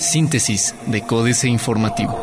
Síntesis de Códice Informativo.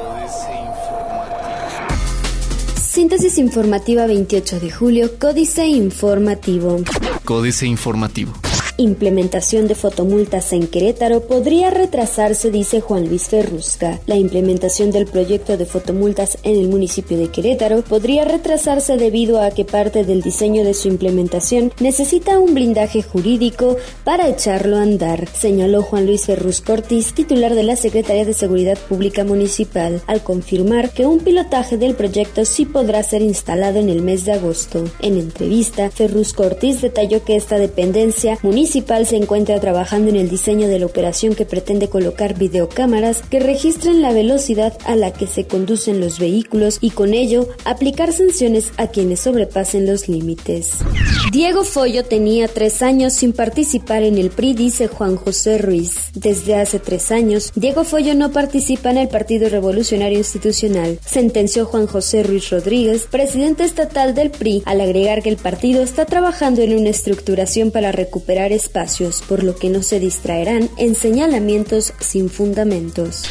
Síntesis informativa 28 de julio, Códice Informativo. Códice Informativo. Implementación de fotomultas en Querétaro podría retrasarse, dice Juan Luis Ferrusca. La implementación del proyecto de fotomultas en el municipio de Querétaro podría retrasarse debido a que parte del diseño de su implementación necesita un blindaje jurídico para echarlo a andar, señaló Juan Luis Ferrus Cortis, titular de la Secretaría de Seguridad Pública Municipal, al confirmar que un pilotaje del proyecto sí podrá ser instalado en el mes de agosto. En entrevista, Ferrus Cortis detalló que esta dependencia municipal municipal se encuentra trabajando en el diseño de la operación que pretende colocar videocámaras que registren la velocidad a la que se conducen los vehículos y con ello aplicar sanciones a quienes sobrepasen los límites. Diego Follo tenía tres años sin participar en el PRI, dice Juan José Ruiz. Desde hace tres años, Diego Follo no participa en el Partido Revolucionario Institucional, sentenció Juan José Ruiz Rodríguez, presidente estatal del PRI, al agregar que el partido está trabajando en una estructuración para recuperar espacios, por lo que no se distraerán en señalamientos sin fundamentos.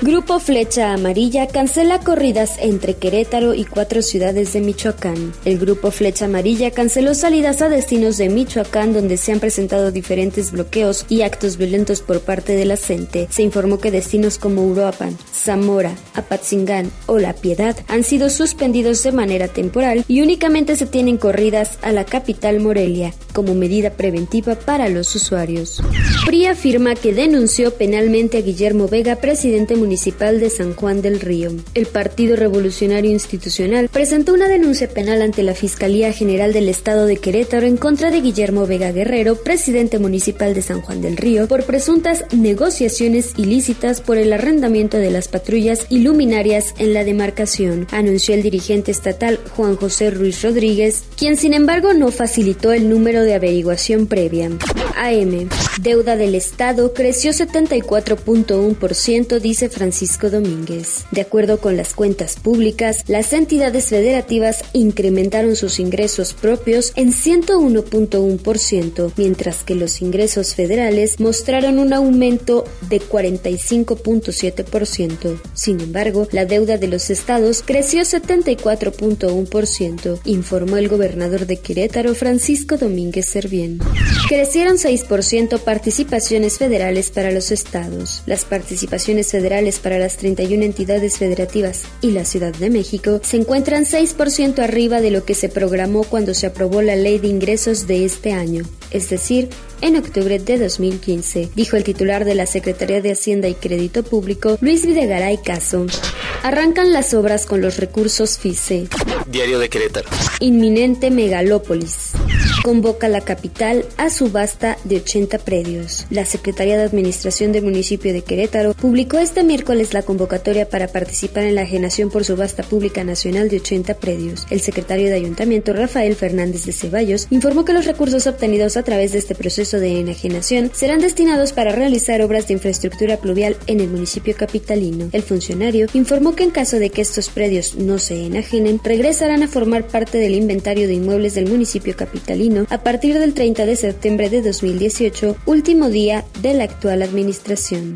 Grupo Flecha Amarilla cancela corridas entre Querétaro y cuatro ciudades de Michoacán. El Grupo Flecha Amarilla canceló salidas a destinos de Michoacán donde se han presentado diferentes bloqueos y actos violentos por parte de la. Se informó que destinos como Uruapan, Zamora, Apatzingán o La Piedad han sido suspendidos de manera temporal y únicamente se tienen corridas a la capital Morelia como medida preventiva para los usuarios. PRI afirma que denunció penalmente a Guillermo Vega, presidente municipal de San Juan del Río. El Partido Revolucionario Institucional presentó una denuncia penal ante la Fiscalía General del Estado de Querétaro en contra de Guillermo Vega Guerrero, presidente municipal de San Juan del Río, por presuntas negociaciones ilícitas por el arrendamiento de las patrullas y luminarias en la demarcación, anunció el dirigente estatal Juan José Ruiz Rodríguez, quien sin embargo no facilitó el número de averiguación previa. Thank you. AM. Deuda del Estado creció 74.1%, dice Francisco Domínguez. De acuerdo con las cuentas públicas, las entidades federativas incrementaron sus ingresos propios en 101.1%, mientras que los ingresos federales mostraron un aumento de 45.7%. Sin embargo, la deuda de los estados creció 74.1%, informó el gobernador de Querétaro, Francisco Domínguez Servién. Crecieron 6% participaciones federales para los estados. Las participaciones federales para las 31 entidades federativas y la Ciudad de México se encuentran 6% arriba de lo que se programó cuando se aprobó la ley de ingresos de este año, es decir, en octubre de 2015, dijo el titular de la Secretaría de Hacienda y Crédito Público, Luis Videgaray Caso. Arrancan las obras con los recursos FICE. Diario de Querétaro. Inminente megalópolis convoca la capital a subasta de 80 predios. La Secretaría de Administración del municipio de Querétaro publicó este miércoles la convocatoria para participar en la ajenación por subasta pública nacional de 80 predios. El secretario de Ayuntamiento, Rafael Fernández de Ceballos, informó que los recursos obtenidos a través de este proceso de enajenación serán destinados para realizar obras de infraestructura pluvial en el municipio capitalino. El funcionario informó que en caso de que estos predios no se enajenen, regresarán a formar parte del inventario de inmuebles del municipio capitalino a partir del 30 de septiembre de 2018, último día de la actual administración.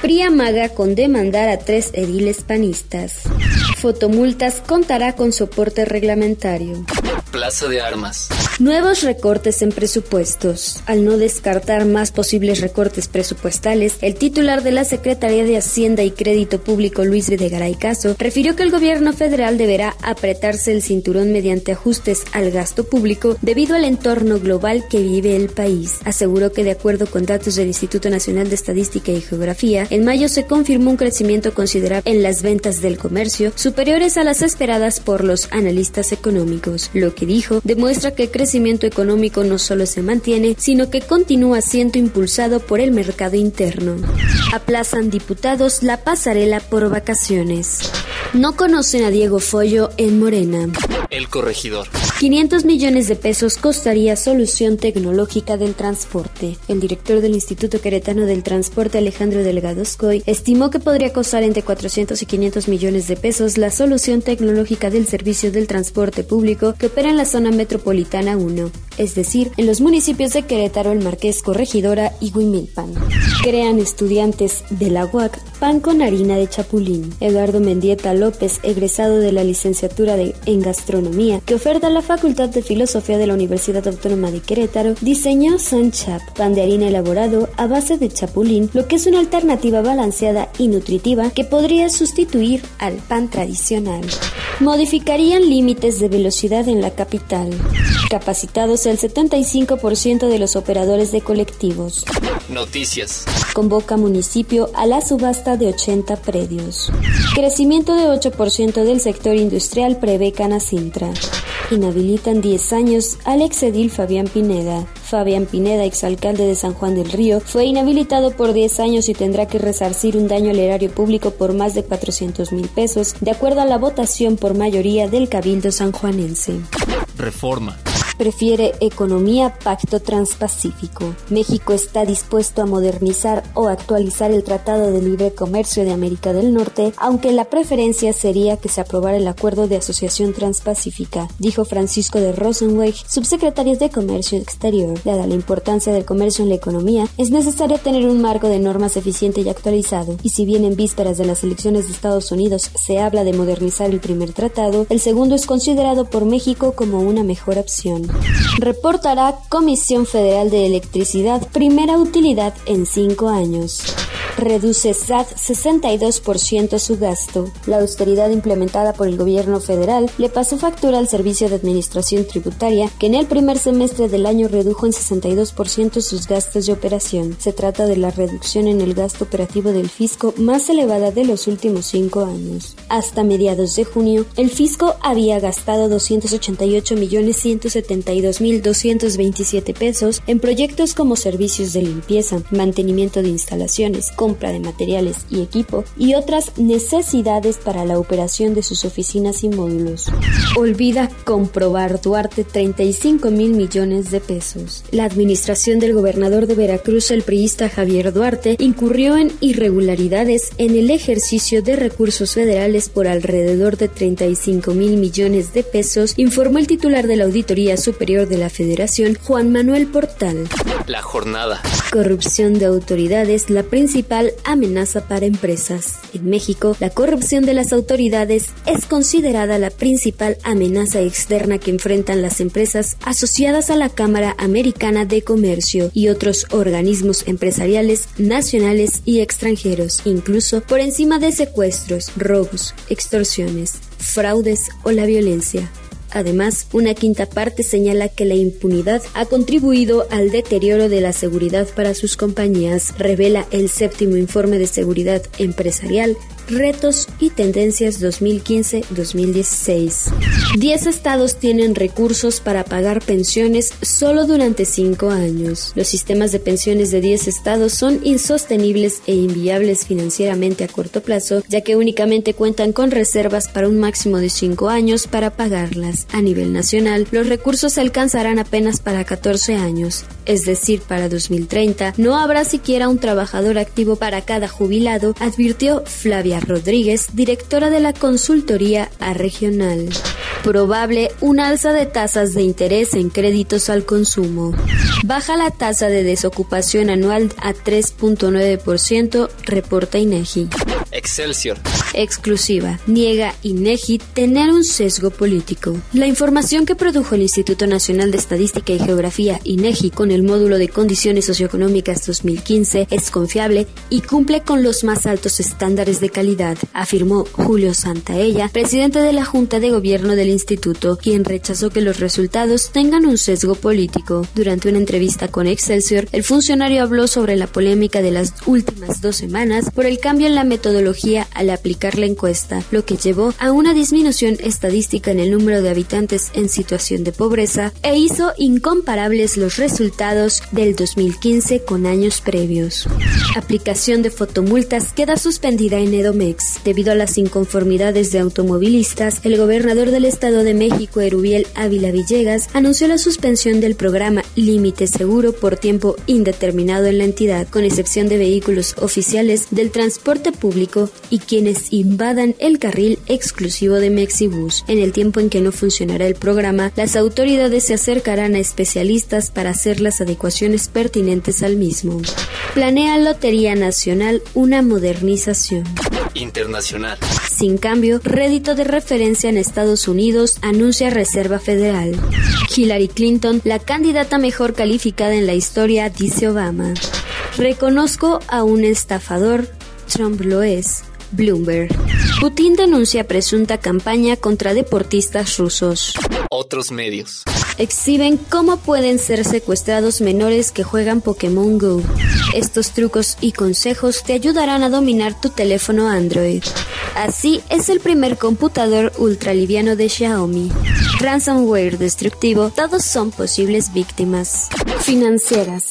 PRI amaga con demandar a tres ediles panistas. Fotomultas contará con soporte reglamentario. Plaza de Armas. Nuevos recortes en presupuestos. Al no descartar más posibles recortes presupuestales, el titular de la Secretaría de Hacienda y Crédito Público, Luis Videgaray Caso, refirió que el gobierno federal deberá apretarse el cinturón mediante ajustes al gasto público debido al entorno global que vive el país. Aseguró que de acuerdo con datos del Instituto Nacional de Estadística y Geografía, en mayo se confirmó un crecimiento considerable en las ventas del comercio, superiores a las esperadas por los analistas económicos. Lo que dijo demuestra que el crecimiento económico no solo se mantiene, sino que continúa siendo impulsado por el mercado interno. Aplazan diputados la pasarela por vacaciones. No conocen a Diego Follo en Morena. El corregidor. 500 millones de pesos costaría solución tecnológica del transporte. El director del Instituto Queretano del Transporte, Alejandro Delgado Scoy, estimó que podría costar entre 400 y 500 millones de pesos la solución tecnológica del servicio del transporte público que opera en la zona metropolitana 1, es decir, en los municipios de Querétaro, El Marqués, Corregidora y Huimilpan. Crean estudiantes de la UAC pan con harina de chapulín. Eduardo Mendieta López, egresado de la licenciatura en gastronomía que oferta la Facultad de Filosofía de la Universidad Autónoma de Querétaro, diseñó Sanchap, pan de harina elaborado a base de chapulín, lo que es una alternativa balanceada y nutritiva que podría sustituir al pan tradicional. Modificarían límites de velocidad en la capital. Capacitados el 75% de los operadores de colectivos. Noticias. Convoca municipio a la subasta de 80 predios. Crecimiento de 8% del sector industrial prevé Canacintra. Inhabilitan 10 años al exedil Fabián Pineda. Fabián Pineda, exalcalde de San Juan del Río, fue inhabilitado por 10 años y tendrá que resarcir un daño al erario público por más de 400 mil pesos, de acuerdo a la votación por mayoría del Cabildo sanjuanense. Reforma prefiere economía pacto transpacífico. México está dispuesto a modernizar o actualizar el Tratado de Libre Comercio de América del Norte, aunque la preferencia sería que se aprobara el Acuerdo de Asociación Transpacífica, dijo Francisco de Rosenweig, subsecretario de Comercio Exterior. Dada la importancia del comercio en la economía, es necesario tener un marco de normas eficiente y actualizado, y si bien en vísperas de las elecciones de Estados Unidos se habla de modernizar el primer tratado, el segundo es considerado por México como una mejor opción. Reportará Comisión Federal de Electricidad primera utilidad en cinco años reduce SAT 62% su gasto. La austeridad implementada por el gobierno federal le pasó factura al Servicio de Administración Tributaria, que en el primer semestre del año redujo en 62% sus gastos de operación. Se trata de la reducción en el gasto operativo del fisco más elevada de los últimos cinco años. Hasta mediados de junio, el fisco había gastado 288.172.227 pesos en proyectos como servicios de limpieza, mantenimiento de instalaciones, compra de materiales y equipo y otras necesidades para la operación de sus oficinas y módulos. Olvida comprobar Duarte 35 mil millones de pesos. La administración del gobernador de Veracruz, el priista Javier Duarte, incurrió en irregularidades en el ejercicio de recursos federales por alrededor de 35 mil millones de pesos, informó el titular de la Auditoría Superior de la Federación, Juan Manuel Portal. La jornada. Corrupción de autoridades, la principal amenaza para empresas. En México, la corrupción de las autoridades es considerada la principal amenaza externa que enfrentan las empresas asociadas a la Cámara Americana de Comercio y otros organismos empresariales nacionales y extranjeros, incluso por encima de secuestros, robos, extorsiones, fraudes o la violencia. Además, una quinta parte señala que la impunidad ha contribuido al deterioro de la seguridad para sus compañías, revela el séptimo informe de seguridad empresarial Retos y Tendencias 2015-2016. Diez estados tienen recursos para pagar pensiones solo durante cinco años. Los sistemas de pensiones de 10 estados son insostenibles e inviables financieramente a corto plazo, ya que únicamente cuentan con reservas para un máximo de cinco años para pagarlas. A nivel nacional, los recursos alcanzarán apenas para 14 años, es decir, para 2030 no habrá siquiera un trabajador activo para cada jubilado, advirtió Flavia Rodríguez, directora de la consultoría a regional. Probable un alza de tasas de interés en créditos al consumo. Baja la tasa de desocupación anual a 3.9%, reporta INEGI. Excelsior. Exclusiva. Niega INEGI tener un sesgo político. La información que produjo el Instituto Nacional de Estadística y Geografía INEGI con el módulo de condiciones socioeconómicas 2015 es confiable y cumple con los más altos estándares de calidad, afirmó Julio Santaella, presidente de la Junta de Gobierno del instituto, quien rechazó que los resultados tengan un sesgo político. Durante una entrevista con Excelsior, el funcionario habló sobre la polémica de las últimas dos semanas por el cambio en la metodología metodología al aplicar la encuesta, lo que llevó a una disminución estadística en el número de habitantes en situación de pobreza e hizo incomparables los resultados del 2015 con años previos. Aplicación de fotomultas queda suspendida en Edomex. Debido a las inconformidades de automovilistas, el gobernador del Estado de México, Erubiel Ávila Villegas, anunció la suspensión del programa Límite Seguro por tiempo indeterminado en la entidad, con excepción de vehículos oficiales del transporte público y quienes invadan el carril exclusivo de Mexibus. En el tiempo en que no funcionará el programa, las autoridades se acercarán a especialistas para hacer las adecuaciones pertinentes al mismo. Planea Lotería Nacional una modernización. Internacional. Sin cambio, rédito de referencia en Estados Unidos anuncia Reserva Federal. Hillary Clinton, la candidata mejor calificada en la historia, dice Obama. Reconozco a un estafador, Trump lo es. Bloomberg. Putin denuncia presunta campaña contra deportistas rusos. Otros medios. Exhiben cómo pueden ser secuestrados menores que juegan Pokémon Go. Estos trucos y consejos te ayudarán a dominar tu teléfono Android. Así es el primer computador ultraliviano de Xiaomi. Ransomware destructivo, todos son posibles víctimas. Financieras.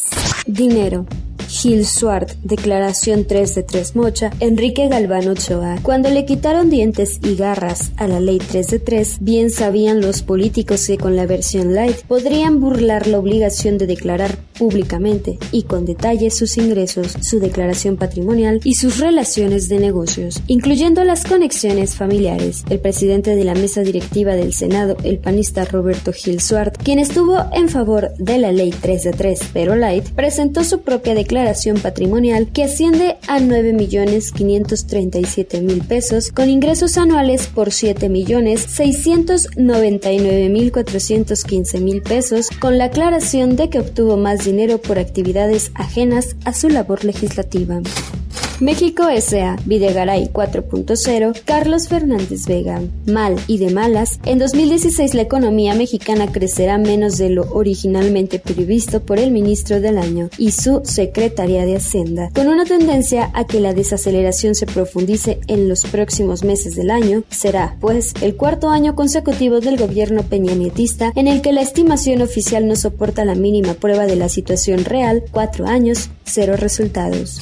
Dinero. Gil Swart, declaración 3 de 3 Mocha, Enrique Galván Ochoa. Cuando le quitaron dientes y garras a la ley 3 de 3, bien sabían los políticos que con la versión light podrían burlar la obligación de declarar públicamente y con detalle sus ingresos, su declaración patrimonial y sus relaciones de negocios, incluyendo las conexiones familiares. El presidente de la mesa directiva del Senado, el panista Roberto Gil Swart, quien estuvo en favor de la ley 3 de 3, pero light, presentó su propia declaración patrimonial que asciende a 9.537.000 pesos con ingresos anuales por 7.699.415.000 pesos con la aclaración de que obtuvo más dinero por actividades ajenas a su labor legislativa. México S.A. Videgaray 4.0, Carlos Fernández Vega. Mal y de malas, en 2016 la economía mexicana crecerá menos de lo originalmente previsto por el ministro del año y su Secretaría de Hacienda, con una tendencia a que la desaceleración se profundice en los próximos meses del año. Será, pues, el cuarto año consecutivo del gobierno peñanietista en el que la estimación oficial no soporta la mínima prueba de la situación real, cuatro años, cero resultados.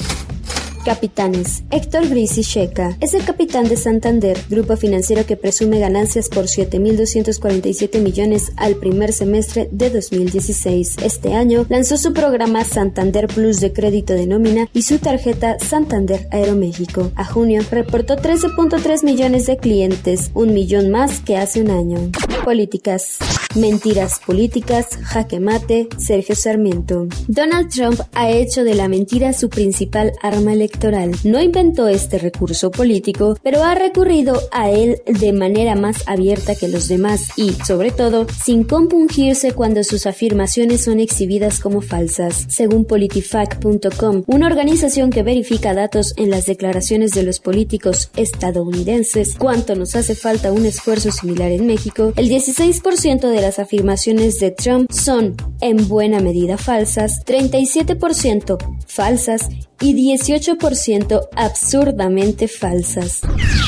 Capitanes. Héctor Brisi Checa es el capitán de Santander, grupo financiero que presume ganancias por 7.247 millones al primer semestre de 2016. Este año lanzó su programa Santander Plus de crédito de nómina y su tarjeta Santander Aeroméxico. A junio reportó 13.3 millones de clientes, un millón más que hace un año. Políticas. Mentiras políticas, jaque mate, Sergio Sarmiento. Donald Trump ha hecho de la mentira su principal arma electoral. No inventó este recurso político, pero ha recurrido a él de manera más abierta que los demás y, sobre todo, sin compungirse cuando sus afirmaciones son exhibidas como falsas. Según politifact.com, una organización que verifica datos en las declaraciones de los políticos estadounidenses, cuánto nos hace falta un esfuerzo similar en México, el 16% las afirmaciones de Trump son en buena medida falsas, 37% falsas y 18% absurdamente falsas.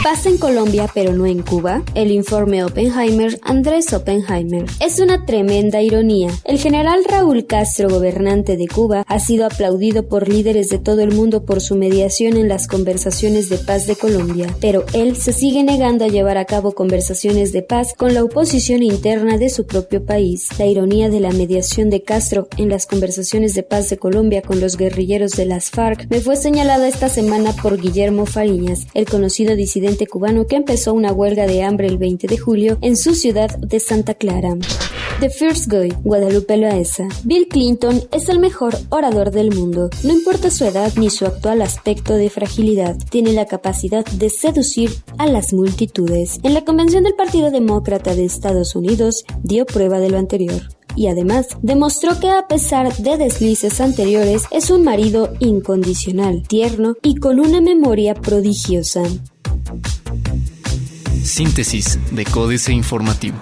Pasa en Colombia pero no en Cuba. El informe Oppenheimer, Andrés Oppenheimer. Es una tremenda ironía. El general Raúl Castro, gobernante de Cuba, ha sido aplaudido por líderes de todo el mundo por su mediación en las conversaciones de paz de Colombia, pero él se sigue negando a llevar a cabo conversaciones de paz con la oposición interna de su propio país. La ironía de la mediación de Castro en las conversaciones de paz de Colombia con los guerrilleros de las FARC me fue señalada esta semana por Guillermo Fariñas, el conocido disidente cubano que empezó una huelga de hambre el 20 de julio en su ciudad de Santa Clara. The First Guy, Guadalupe Loaesa. Bill Clinton es el mejor orador del mundo. No importa su edad ni su actual aspecto de fragilidad, tiene la capacidad de seducir a las multitudes. En la convención del Partido Demócrata de Estados Unidos dio prueba de lo anterior y además demostró que a pesar de deslices anteriores es un marido incondicional, tierno y con una memoria prodigiosa. Síntesis de Códice Informativo.